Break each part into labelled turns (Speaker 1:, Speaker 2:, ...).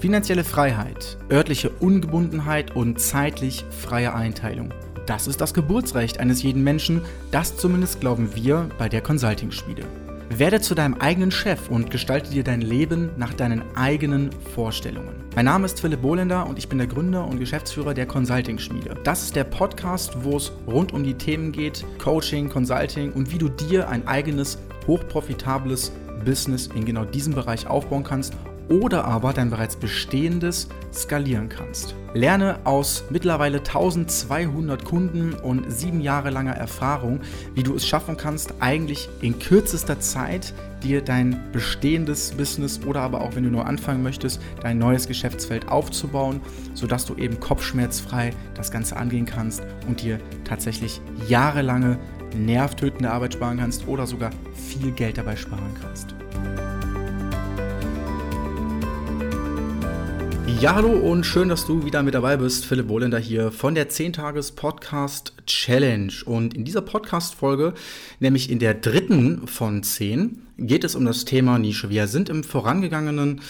Speaker 1: Finanzielle Freiheit, örtliche Ungebundenheit und zeitlich freie Einteilung. Das ist das Geburtsrecht eines jeden Menschen, das zumindest glauben wir bei der Consulting-Schmiede. Werde zu deinem eigenen Chef und gestalte dir dein Leben nach deinen eigenen Vorstellungen. Mein Name ist Philipp Bohlender und ich bin der Gründer und Geschäftsführer der Consulting Schmiede. Das ist der Podcast, wo es rund um die Themen geht, Coaching, Consulting und wie du dir ein eigenes, hochprofitables Business in genau diesem Bereich aufbauen kannst oder aber dein bereits bestehendes skalieren kannst. Lerne aus mittlerweile 1200 Kunden und sieben Jahre langer Erfahrung, wie du es schaffen kannst, eigentlich in kürzester Zeit dir dein bestehendes Business oder aber auch wenn du nur anfangen möchtest, dein neues Geschäftsfeld aufzubauen, sodass du eben kopfschmerzfrei das Ganze angehen kannst und dir tatsächlich jahrelange nervtötende Arbeit sparen kannst oder sogar viel Geld dabei sparen kannst. Ja, hallo und schön, dass du wieder mit dabei bist. Philipp Bohlender hier von der 10-Tages-Podcast-Challenge. Und in dieser Podcast-Folge, nämlich in der dritten von 10, geht es um das Thema Nische. Wir sind im vorangegangenen,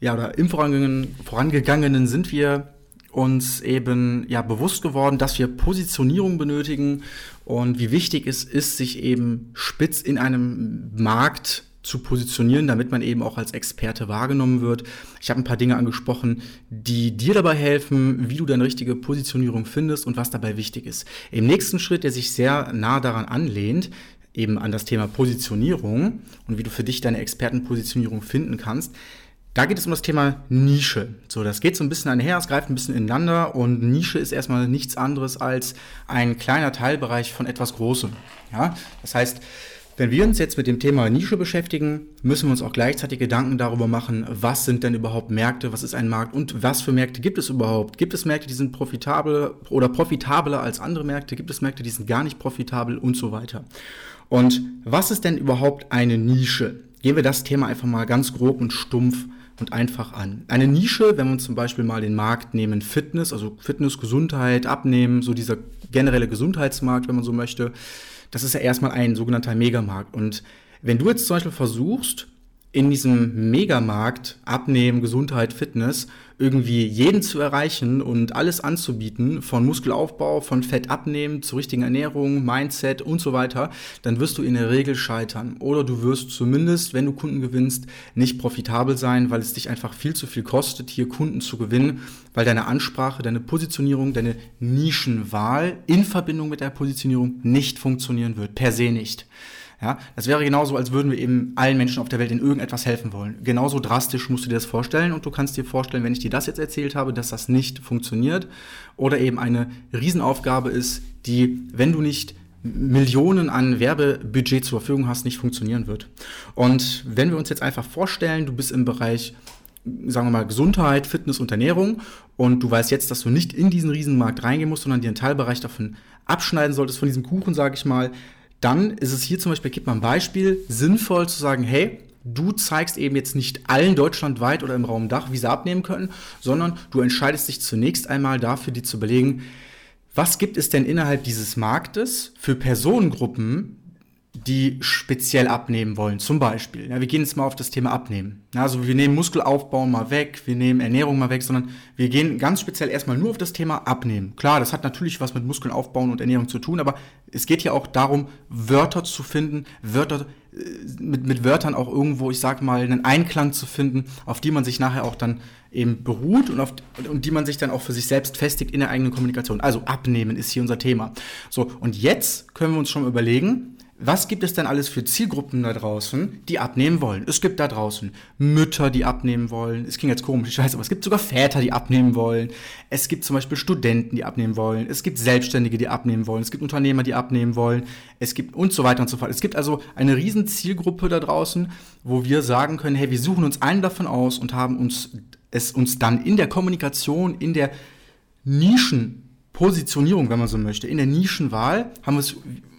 Speaker 1: ja, oder im vorangegangenen, vorangegangenen sind wir uns eben ja bewusst geworden, dass wir Positionierung benötigen und wie wichtig es ist, sich eben spitz in einem Markt zu positionieren, damit man eben auch als Experte wahrgenommen wird. Ich habe ein paar Dinge angesprochen, die dir dabei helfen, wie du deine richtige Positionierung findest und was dabei wichtig ist. Im nächsten Schritt, der sich sehr nah daran anlehnt, eben an das Thema Positionierung und wie du für dich deine Expertenpositionierung finden kannst, da geht es um das Thema Nische. So, das geht so ein bisschen einher, es greift ein bisschen ineinander und Nische ist erstmal nichts anderes als ein kleiner Teilbereich von etwas Großem. Ja, das heißt, wenn wir uns jetzt mit dem Thema Nische beschäftigen, müssen wir uns auch gleichzeitig Gedanken darüber machen, was sind denn überhaupt Märkte, was ist ein Markt und was für Märkte gibt es überhaupt? Gibt es Märkte, die sind profitabel oder profitabler als andere Märkte? Gibt es Märkte, die sind gar nicht profitabel und so weiter? Und was ist denn überhaupt eine Nische? Gehen wir das Thema einfach mal ganz grob und stumpf und einfach an. Eine Nische, wenn wir uns zum Beispiel mal den Markt nehmen, Fitness, also Fitness, Gesundheit, Abnehmen, so dieser generelle Gesundheitsmarkt, wenn man so möchte, das ist ja erstmal ein sogenannter Megamarkt. Und wenn du jetzt zum Beispiel versuchst, in diesem Megamarkt Abnehmen, Gesundheit, Fitness irgendwie jeden zu erreichen und alles anzubieten, von Muskelaufbau, von Fett abnehmen, zur richtigen Ernährung, Mindset und so weiter, dann wirst du in der Regel scheitern. Oder du wirst zumindest, wenn du Kunden gewinnst, nicht profitabel sein, weil es dich einfach viel zu viel kostet, hier Kunden zu gewinnen, weil deine Ansprache, deine Positionierung, deine Nischenwahl in Verbindung mit der Positionierung nicht funktionieren wird, per se nicht. Ja, das wäre genauso, als würden wir eben allen Menschen auf der Welt in irgendetwas helfen wollen. Genauso drastisch musst du dir das vorstellen und du kannst dir vorstellen, wenn ich dir das jetzt erzählt habe, dass das nicht funktioniert oder eben eine Riesenaufgabe ist, die, wenn du nicht Millionen an Werbebudget zur Verfügung hast, nicht funktionieren wird. Und wenn wir uns jetzt einfach vorstellen, du bist im Bereich sagen wir mal, Gesundheit, Fitness und Ernährung und du weißt jetzt, dass du nicht in diesen Riesenmarkt reingehen musst, sondern dir einen Teilbereich davon abschneiden solltest, von diesem Kuchen, sage ich mal, dann ist es hier zum Beispiel, gibt man ein Beispiel, sinnvoll zu sagen, hey, du zeigst eben jetzt nicht allen deutschlandweit oder im Raum Dach, wie sie abnehmen können, sondern du entscheidest dich zunächst einmal dafür, dir zu überlegen, was gibt es denn innerhalb dieses Marktes für Personengruppen, die speziell abnehmen wollen. Zum Beispiel, ja, wir gehen jetzt mal auf das Thema Abnehmen. Also wir nehmen Muskelaufbau mal weg, wir nehmen Ernährung mal weg, sondern wir gehen ganz speziell erstmal nur auf das Thema Abnehmen. Klar, das hat natürlich was mit Muskeln aufbauen und Ernährung zu tun, aber es geht ja auch darum, Wörter zu finden, Wörter äh, mit, mit Wörtern auch irgendwo, ich sag mal, einen Einklang zu finden, auf die man sich nachher auch dann eben beruht und, auf, und die man sich dann auch für sich selbst festigt in der eigenen Kommunikation. Also Abnehmen ist hier unser Thema. So, und jetzt können wir uns schon überlegen, was gibt es denn alles für Zielgruppen da draußen, die abnehmen wollen? Es gibt da draußen Mütter, die abnehmen wollen. Es klingt jetzt komisch, ich weiß, aber es gibt sogar Väter, die abnehmen wollen. Es gibt zum Beispiel Studenten, die abnehmen wollen. Es gibt Selbstständige, die abnehmen wollen. Es gibt Unternehmer, die abnehmen wollen. Es gibt und so weiter und so fort. Es gibt also eine riesen Zielgruppe da draußen, wo wir sagen können, hey, wir suchen uns einen davon aus und haben uns es uns dann in der Kommunikation, in der Nischenpositionierung, wenn man so möchte, in der Nischenwahl, haben wir es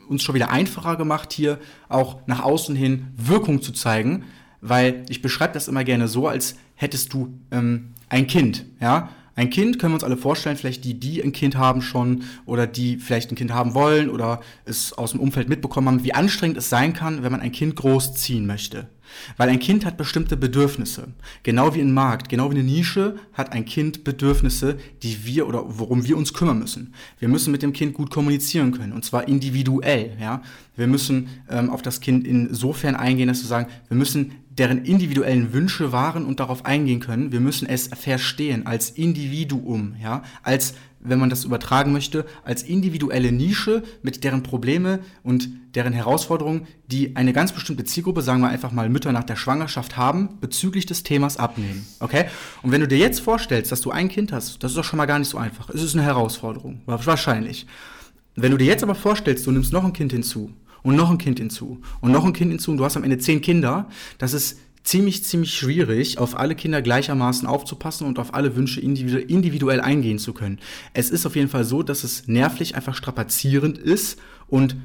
Speaker 1: uns schon wieder einfacher gemacht, hier auch nach außen hin Wirkung zu zeigen, weil ich beschreibe das immer gerne so, als hättest du ähm, ein Kind, ja. Ein Kind können wir uns alle vorstellen, vielleicht die, die ein Kind haben schon oder die vielleicht ein Kind haben wollen oder es aus dem Umfeld mitbekommen haben, wie anstrengend es sein kann, wenn man ein Kind großziehen möchte. Weil ein Kind hat bestimmte Bedürfnisse. Genau wie ein Markt, genau wie eine Nische hat ein Kind Bedürfnisse, die wir oder worum wir uns kümmern müssen. Wir müssen mit dem Kind gut kommunizieren können und zwar individuell. Ja? Wir müssen ähm, auf das Kind insofern eingehen, dass wir sagen, wir müssen deren individuellen Wünsche wahren und darauf eingehen können. Wir müssen es verstehen als Individuum, ja, als wenn man das übertragen möchte, als individuelle Nische mit deren Probleme und deren Herausforderungen, die eine ganz bestimmte Zielgruppe, sagen wir einfach mal Mütter nach der Schwangerschaft haben, bezüglich des Themas abnehmen. Okay? Und wenn du dir jetzt vorstellst, dass du ein Kind hast, das ist doch schon mal gar nicht so einfach. Es ist eine Herausforderung, wahrscheinlich. Wenn du dir jetzt aber vorstellst, du nimmst noch ein Kind hinzu und noch ein Kind hinzu und noch ein Kind hinzu und du hast am Ende zehn Kinder, das ist ziemlich, ziemlich schwierig, auf alle Kinder gleichermaßen aufzupassen und auf alle Wünsche individuell eingehen zu können. Es ist auf jeden Fall so, dass es nervlich einfach strapazierend ist und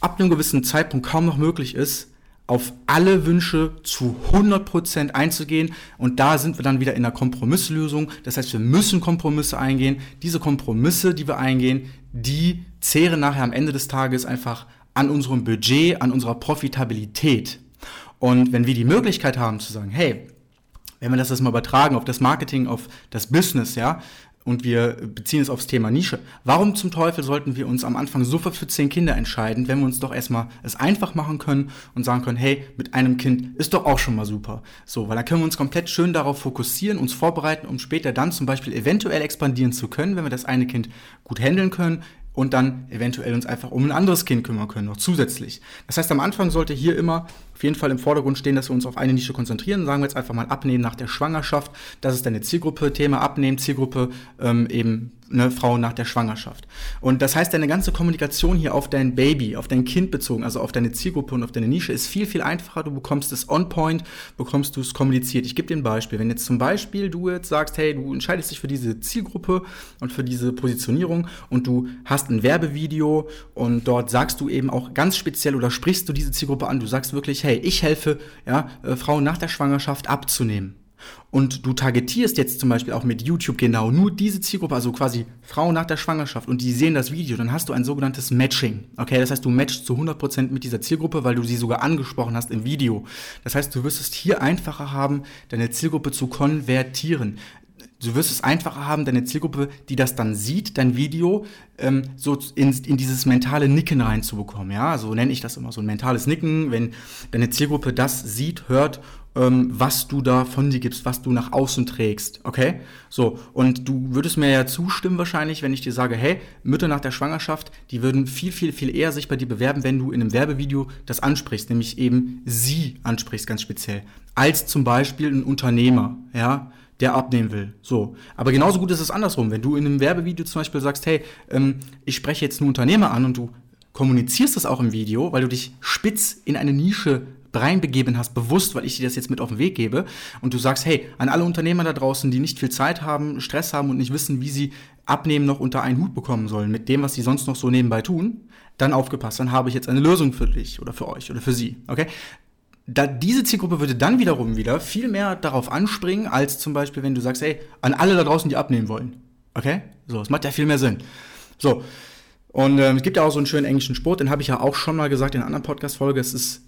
Speaker 1: ab einem gewissen Zeitpunkt kaum noch möglich ist, auf alle Wünsche zu 100% einzugehen. Und da sind wir dann wieder in der Kompromisslösung. Das heißt, wir müssen Kompromisse eingehen. Diese Kompromisse, die wir eingehen, die zehren nachher am Ende des Tages einfach an unserem Budget, an unserer Profitabilität. Und wenn wir die Möglichkeit haben zu sagen, hey, wenn wir das jetzt mal übertragen auf das Marketing, auf das Business, ja, und wir beziehen es aufs Thema Nische. Warum zum Teufel sollten wir uns am Anfang sofort für zehn Kinder entscheiden, wenn wir uns doch erstmal es einfach machen können und sagen können, hey, mit einem Kind ist doch auch schon mal super. So, weil dann können wir uns komplett schön darauf fokussieren, uns vorbereiten, um später dann zum Beispiel eventuell expandieren zu können, wenn wir das eine Kind gut handeln können, und dann eventuell uns einfach um ein anderes Kind kümmern können, noch zusätzlich. Das heißt, am Anfang sollte hier immer auf jeden Fall im Vordergrund stehen, dass wir uns auf eine Nische konzentrieren. Sagen wir jetzt einfach mal abnehmen nach der Schwangerschaft. Das ist deine Zielgruppe, Thema abnehmen, Zielgruppe ähm, eben eine Frau nach der Schwangerschaft. Und das heißt, deine ganze Kommunikation hier auf dein Baby, auf dein Kind bezogen, also auf deine Zielgruppe und auf deine Nische, ist viel, viel einfacher. Du bekommst es on point, bekommst du es kommuniziert. Ich gebe dir ein Beispiel. Wenn jetzt zum Beispiel du jetzt sagst, hey, du entscheidest dich für diese Zielgruppe und für diese Positionierung und du hast ein Werbevideo und dort sagst du eben auch ganz speziell oder sprichst du diese Zielgruppe an. Du sagst wirklich, hey, ich helfe ja, äh, Frauen nach der Schwangerschaft abzunehmen und du targetierst jetzt zum Beispiel auch mit YouTube genau nur diese Zielgruppe, also quasi Frauen nach der Schwangerschaft und die sehen das Video, dann hast du ein sogenanntes Matching. Okay, das heißt, du matchst zu 100% mit dieser Zielgruppe, weil du sie sogar angesprochen hast im Video. Das heißt, du wirst es hier einfacher haben, deine Zielgruppe zu konvertieren du wirst es einfacher haben, deine Zielgruppe, die das dann sieht, dein Video, ähm, so in, in dieses mentale Nicken reinzubekommen. Ja, so nenne ich das immer, so ein mentales Nicken, wenn deine Zielgruppe das sieht, hört, ähm, was du da von dir gibst, was du nach außen trägst. Okay? So, und du würdest mir ja zustimmen wahrscheinlich, wenn ich dir sage, hey, Mütter nach der Schwangerschaft, die würden viel, viel, viel eher sich bei dir bewerben, wenn du in einem Werbevideo das ansprichst, nämlich eben sie ansprichst, ganz speziell, als zum Beispiel ein Unternehmer, ja der abnehmen will. So. Aber genauso gut ist es andersrum. Wenn du in einem Werbevideo zum Beispiel sagst, hey, ähm, ich spreche jetzt einen Unternehmer an und du kommunizierst das auch im Video, weil du dich spitz in eine Nische reinbegeben hast, bewusst, weil ich dir das jetzt mit auf den Weg gebe und du sagst, hey, an alle Unternehmer da draußen, die nicht viel Zeit haben, Stress haben und nicht wissen, wie sie abnehmen noch unter einen Hut bekommen sollen mit dem, was sie sonst noch so nebenbei tun, dann aufgepasst, dann habe ich jetzt eine Lösung für dich oder für euch oder für sie, okay? da, diese Zielgruppe würde dann wiederum wieder viel mehr darauf anspringen, als zum Beispiel, wenn du sagst, hey, an alle da draußen, die abnehmen wollen. Okay? So, es macht ja viel mehr Sinn. So. Und ähm, es gibt ja auch so einen schönen englischen Sport, den habe ich ja auch schon mal gesagt in einer anderen Podcast-Folge.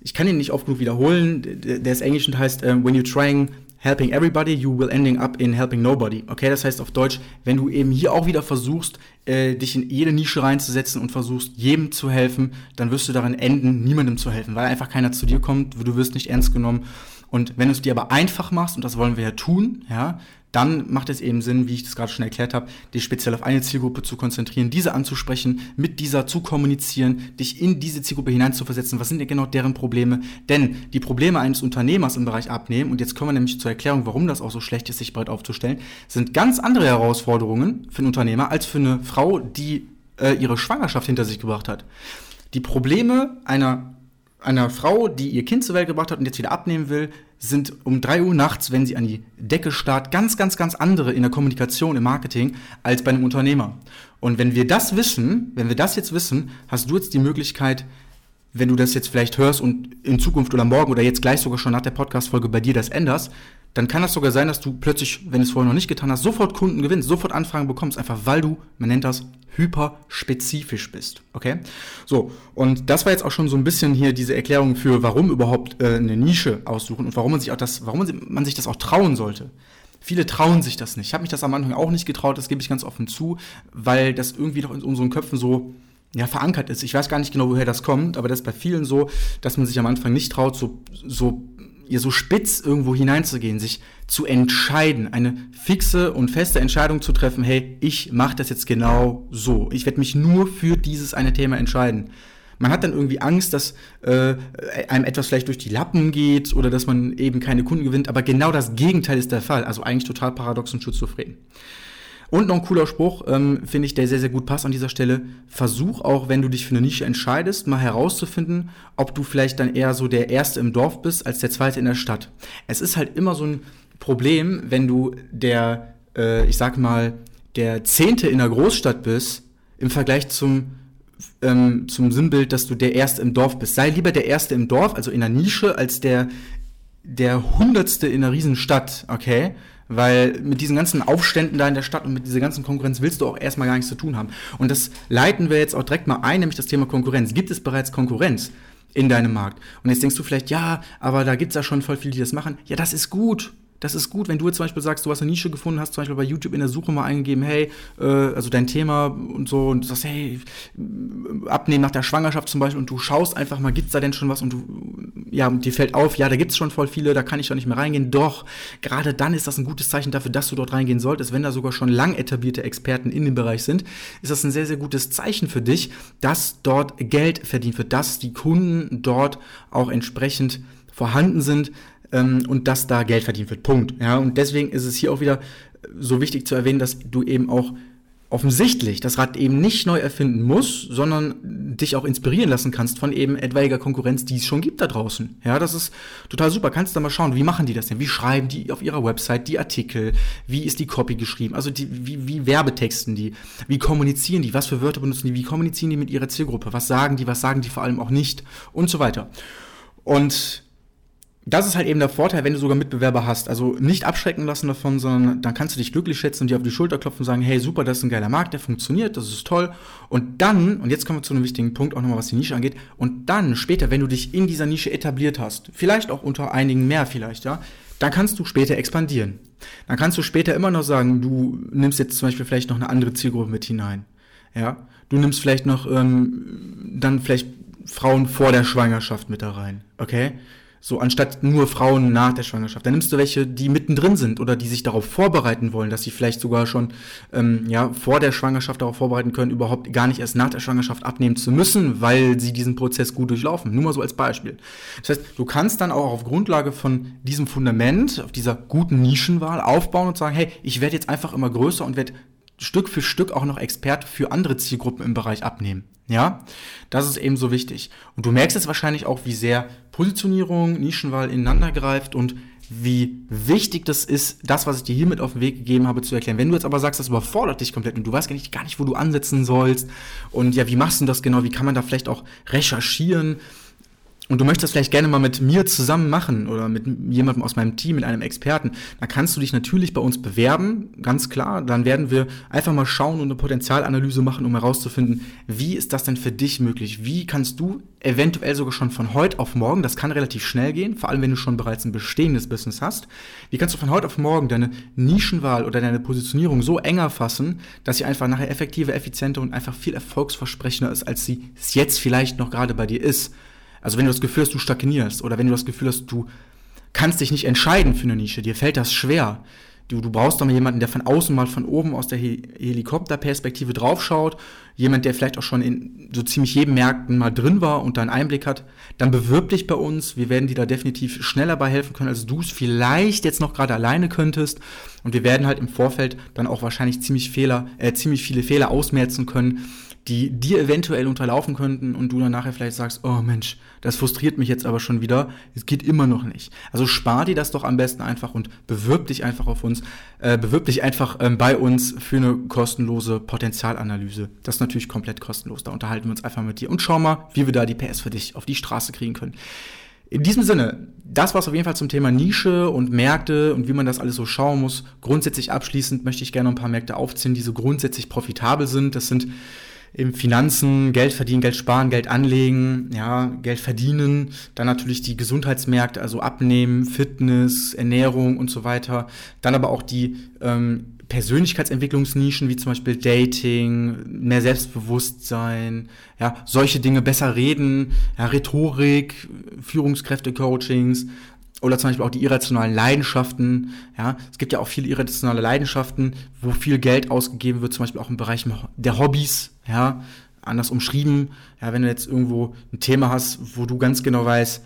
Speaker 1: Ich kann ihn nicht oft genug wiederholen. Der, ist englisch und heißt, uh, when you're trying helping everybody, you will ending up in helping nobody. Okay, das heißt auf Deutsch, wenn du eben hier auch wieder versuchst, äh, dich in jede Nische reinzusetzen und versuchst, jedem zu helfen, dann wirst du darin enden, niemandem zu helfen, weil einfach keiner zu dir kommt, du wirst nicht ernst genommen. Und wenn du es dir aber einfach machst, und das wollen wir ja tun, ja, dann macht es eben Sinn, wie ich das gerade schon erklärt habe, dich speziell auf eine Zielgruppe zu konzentrieren, diese anzusprechen, mit dieser zu kommunizieren, dich in diese Zielgruppe hineinzuversetzen. Was sind denn genau deren Probleme? Denn die Probleme eines Unternehmers im Bereich Abnehmen, und jetzt kommen wir nämlich zur Erklärung, warum das auch so schlecht ist, sich breit aufzustellen, sind ganz andere Herausforderungen für einen Unternehmer als für eine Frau, die äh, ihre Schwangerschaft hinter sich gebracht hat. Die Probleme einer einer Frau, die ihr Kind zur Welt gebracht hat und jetzt wieder abnehmen will, sind um drei Uhr nachts, wenn sie an die Decke starrt, ganz, ganz, ganz andere in der Kommunikation, im Marketing als bei einem Unternehmer. Und wenn wir das wissen, wenn wir das jetzt wissen, hast du jetzt die Möglichkeit, wenn du das jetzt vielleicht hörst und in Zukunft oder morgen oder jetzt gleich sogar schon nach der Podcast-Folge bei dir das änderst, dann kann das sogar sein, dass du plötzlich, wenn du es vorher noch nicht getan hast, sofort Kunden gewinnst, sofort Anfragen bekommst, einfach weil du, man nennt das, hyperspezifisch bist. Okay? So, und das war jetzt auch schon so ein bisschen hier diese Erklärung für, warum überhaupt äh, eine Nische aussuchen und warum man sich auch das, warum man sich das auch trauen sollte. Viele trauen sich das nicht. Ich habe mich das am Anfang auch nicht getraut, das gebe ich ganz offen zu, weil das irgendwie doch in unseren Köpfen so ja, verankert ist. Ich weiß gar nicht genau, woher das kommt, aber das ist bei vielen so, dass man sich am Anfang nicht traut, so, so ihr so spitz irgendwo hineinzugehen, sich zu entscheiden, eine fixe und feste Entscheidung zu treffen, hey, ich mache das jetzt genau so. Ich werde mich nur für dieses eine Thema entscheiden. Man hat dann irgendwie Angst, dass äh, einem etwas vielleicht durch die Lappen geht oder dass man eben keine Kunden gewinnt, aber genau das Gegenteil ist der Fall. Also eigentlich total paradox und schizophren. Und noch ein cooler Spruch, ähm, finde ich, der sehr, sehr gut passt an dieser Stelle. Versuch auch, wenn du dich für eine Nische entscheidest, mal herauszufinden, ob du vielleicht dann eher so der Erste im Dorf bist als der Zweite in der Stadt. Es ist halt immer so ein Problem, wenn du der, äh, ich sag mal, der Zehnte in der Großstadt bist, im Vergleich zum ähm, zum Sinnbild, dass du der Erste im Dorf bist. Sei lieber der Erste im Dorf, also in der Nische, als der der Hundertste in einer Riesenstadt, okay? Weil mit diesen ganzen Aufständen da in der Stadt und mit dieser ganzen Konkurrenz willst du auch erstmal gar nichts zu tun haben. Und das leiten wir jetzt auch direkt mal ein, nämlich das Thema Konkurrenz. Gibt es bereits Konkurrenz in deinem Markt? Und jetzt denkst du vielleicht, ja, aber da gibt es ja schon voll viele, die das machen. Ja, das ist gut. Das ist gut, wenn du jetzt zum Beispiel sagst, du hast eine Nische gefunden, hast zum Beispiel bei YouTube in der Suche mal eingegeben, hey, äh, also dein Thema und so, und du sagst, hey, abnehmen nach der Schwangerschaft zum Beispiel, und du schaust einfach mal, gibt's da denn schon was? Und du, ja, dir fällt auf, ja, da gibt's schon voll viele, da kann ich doch nicht mehr reingehen. Doch, gerade dann ist das ein gutes Zeichen dafür, dass du dort reingehen solltest. Wenn da sogar schon lang etablierte Experten in dem Bereich sind, ist das ein sehr, sehr gutes Zeichen für dich, dass dort Geld verdient wird, dass die Kunden dort auch entsprechend vorhanden sind, ähm, und dass da Geld verdient wird. Punkt. Ja, und deswegen ist es hier auch wieder so wichtig zu erwähnen, dass du eben auch offensichtlich das Rad eben nicht neu erfinden musst, sondern dich auch inspirieren lassen kannst von eben etwaiger Konkurrenz, die es schon gibt da draußen. Ja, das ist total super. Kannst du da mal schauen, wie machen die das denn? Wie schreiben die auf ihrer Website die Artikel? Wie ist die Copy geschrieben? Also die, wie, wie werbetexten die? Wie kommunizieren die? Was für Wörter benutzen die? Wie kommunizieren die mit ihrer Zielgruppe? Was sagen die? Was sagen die vor allem auch nicht? Und so weiter. Und das ist halt eben der Vorteil, wenn du sogar Mitbewerber hast. Also nicht abschrecken lassen davon, sondern dann kannst du dich glücklich schätzen und dir auf die Schulter klopfen und sagen, hey, super, das ist ein geiler Markt, der funktioniert, das ist toll. Und dann, und jetzt kommen wir zu einem wichtigen Punkt, auch nochmal was die Nische angeht, und dann später, wenn du dich in dieser Nische etabliert hast, vielleicht auch unter einigen mehr vielleicht, ja, dann kannst du später expandieren. Dann kannst du später immer noch sagen, du nimmst jetzt zum Beispiel vielleicht noch eine andere Zielgruppe mit hinein. Ja, du nimmst vielleicht noch ähm, dann vielleicht Frauen vor der Schwangerschaft mit da rein, okay? So anstatt nur Frauen nach der Schwangerschaft. Dann nimmst du welche, die mittendrin sind oder die sich darauf vorbereiten wollen, dass sie vielleicht sogar schon ähm, ja, vor der Schwangerschaft darauf vorbereiten können, überhaupt gar nicht erst nach der Schwangerschaft abnehmen zu müssen, weil sie diesen Prozess gut durchlaufen. Nur mal so als Beispiel. Das heißt, du kannst dann auch auf Grundlage von diesem Fundament, auf dieser guten Nischenwahl aufbauen und sagen, hey, ich werde jetzt einfach immer größer und werde Stück für Stück auch noch Experte für andere Zielgruppen im Bereich abnehmen. Ja, das ist eben so wichtig. Und du merkst jetzt wahrscheinlich auch, wie sehr Positionierung, Nischenwahl ineinander greift und wie wichtig das ist, das, was ich dir hier mit auf den Weg gegeben habe, zu erklären. Wenn du jetzt aber sagst, das überfordert dich komplett und du weißt gar nicht, gar nicht, wo du ansetzen sollst und ja, wie machst du das genau, wie kann man da vielleicht auch recherchieren, und du möchtest vielleicht gerne mal mit mir zusammen machen oder mit jemandem aus meinem Team, mit einem Experten, dann kannst du dich natürlich bei uns bewerben, ganz klar. Dann werden wir einfach mal schauen und eine Potenzialanalyse machen, um herauszufinden, wie ist das denn für dich möglich? Wie kannst du eventuell sogar schon von heute auf morgen, das kann relativ schnell gehen, vor allem wenn du schon bereits ein bestehendes Business hast, wie kannst du von heute auf morgen deine Nischenwahl oder deine Positionierung so enger fassen, dass sie einfach nachher effektiver, effizienter und einfach viel erfolgsversprechender ist, als sie es jetzt vielleicht noch gerade bei dir ist? Also wenn du das Gefühl hast, du stagnierst oder wenn du das Gefühl hast, du kannst dich nicht entscheiden für eine Nische, dir fällt das schwer. Du, du brauchst doch mal jemanden, der von außen mal von oben aus der He Helikopterperspektive draufschaut, jemand, der vielleicht auch schon in so ziemlich jedem Märkten mal drin war und da einen Einblick hat, dann bewirb dich bei uns. Wir werden dir da definitiv schneller bei helfen können, als du es vielleicht jetzt noch gerade alleine könntest. Und wir werden halt im Vorfeld dann auch wahrscheinlich ziemlich Fehler, äh, ziemlich viele Fehler ausmerzen können, die dir eventuell unterlaufen könnten und du dann nachher vielleicht sagst, oh Mensch, das frustriert mich jetzt aber schon wieder, es geht immer noch nicht. Also spar dir das doch am besten einfach und bewirb dich einfach auf uns, äh, bewirb dich einfach ähm, bei uns für eine kostenlose Potenzialanalyse. Das ist natürlich komplett kostenlos, da unterhalten wir uns einfach mit dir und schau mal, wie wir da die PS für dich auf die Straße kriegen können. In diesem Sinne, das war es auf jeden Fall zum Thema Nische und Märkte und wie man das alles so schauen muss. Grundsätzlich abschließend möchte ich gerne ein paar Märkte aufziehen, die so grundsätzlich profitabel sind. Das sind im Finanzen, Geld verdienen, Geld sparen, Geld anlegen, ja, Geld verdienen, dann natürlich die Gesundheitsmärkte, also Abnehmen, Fitness, Ernährung und so weiter. Dann aber auch die ähm, Persönlichkeitsentwicklungsnischen wie zum Beispiel Dating, mehr Selbstbewusstsein, ja, solche Dinge besser reden, ja, Rhetorik, Führungskräfte-Coachings oder zum Beispiel auch die irrationalen Leidenschaften. Ja, es gibt ja auch viele irrationale Leidenschaften, wo viel Geld ausgegeben wird, zum Beispiel auch im Bereich der Hobbys. Ja, anders umschrieben. Ja, wenn du jetzt irgendwo ein Thema hast, wo du ganz genau weißt,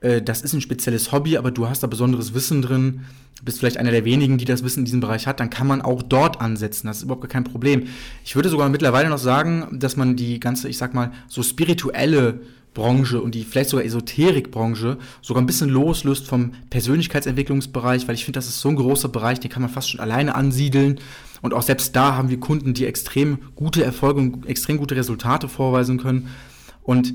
Speaker 1: äh, das ist ein spezielles Hobby, aber du hast da besonderes Wissen drin, bist vielleicht einer der wenigen, die das Wissen in diesem Bereich hat, dann kann man auch dort ansetzen. Das ist überhaupt kein Problem. Ich würde sogar mittlerweile noch sagen, dass man die ganze, ich sag mal, so spirituelle Branche und die vielleicht sogar Esoterikbranche sogar ein bisschen loslöst vom Persönlichkeitsentwicklungsbereich, weil ich finde, das ist so ein großer Bereich, den kann man fast schon alleine ansiedeln. Und auch selbst da haben wir Kunden, die extrem gute Erfolge und extrem gute Resultate vorweisen können. Und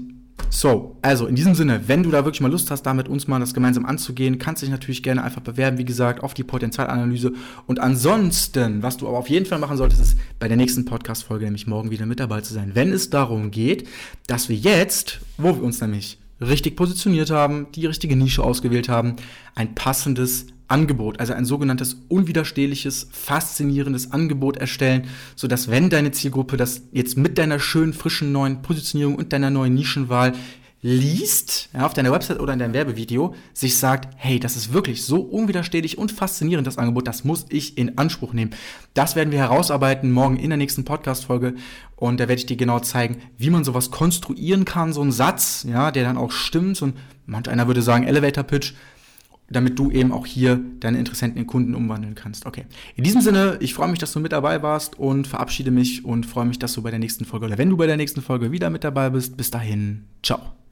Speaker 1: so, also in diesem Sinne, wenn du da wirklich mal Lust hast, da mit uns mal das gemeinsam anzugehen, kannst du dich natürlich gerne einfach bewerben, wie gesagt, auf die Potenzialanalyse. Und ansonsten, was du aber auf jeden Fall machen solltest, ist bei der nächsten Podcast-Folge nämlich morgen wieder mit dabei zu sein. Wenn es darum geht, dass wir jetzt, wo wir uns nämlich richtig positioniert haben, die richtige Nische ausgewählt haben, ein passendes Angebot, also ein sogenanntes unwiderstehliches, faszinierendes Angebot erstellen, sodass wenn deine Zielgruppe das jetzt mit deiner schönen, frischen neuen Positionierung und deiner neuen Nischenwahl liest, ja, auf deiner Website oder in deinem Werbevideo, sich sagt, hey, das ist wirklich so unwiderstehlich und faszinierend, das Angebot, das muss ich in Anspruch nehmen. Das werden wir herausarbeiten morgen in der nächsten Podcast-Folge und da werde ich dir genau zeigen, wie man sowas konstruieren kann, so ein Satz, ja, der dann auch stimmt, ein, manch einer würde sagen Elevator-Pitch, damit du eben auch hier deine Interessenten in Kunden umwandeln kannst. Okay. In diesem Sinne, ich freue mich, dass du mit dabei warst und verabschiede mich und freue mich, dass du bei der nächsten Folge oder wenn du bei der nächsten Folge wieder mit dabei bist. Bis dahin, ciao.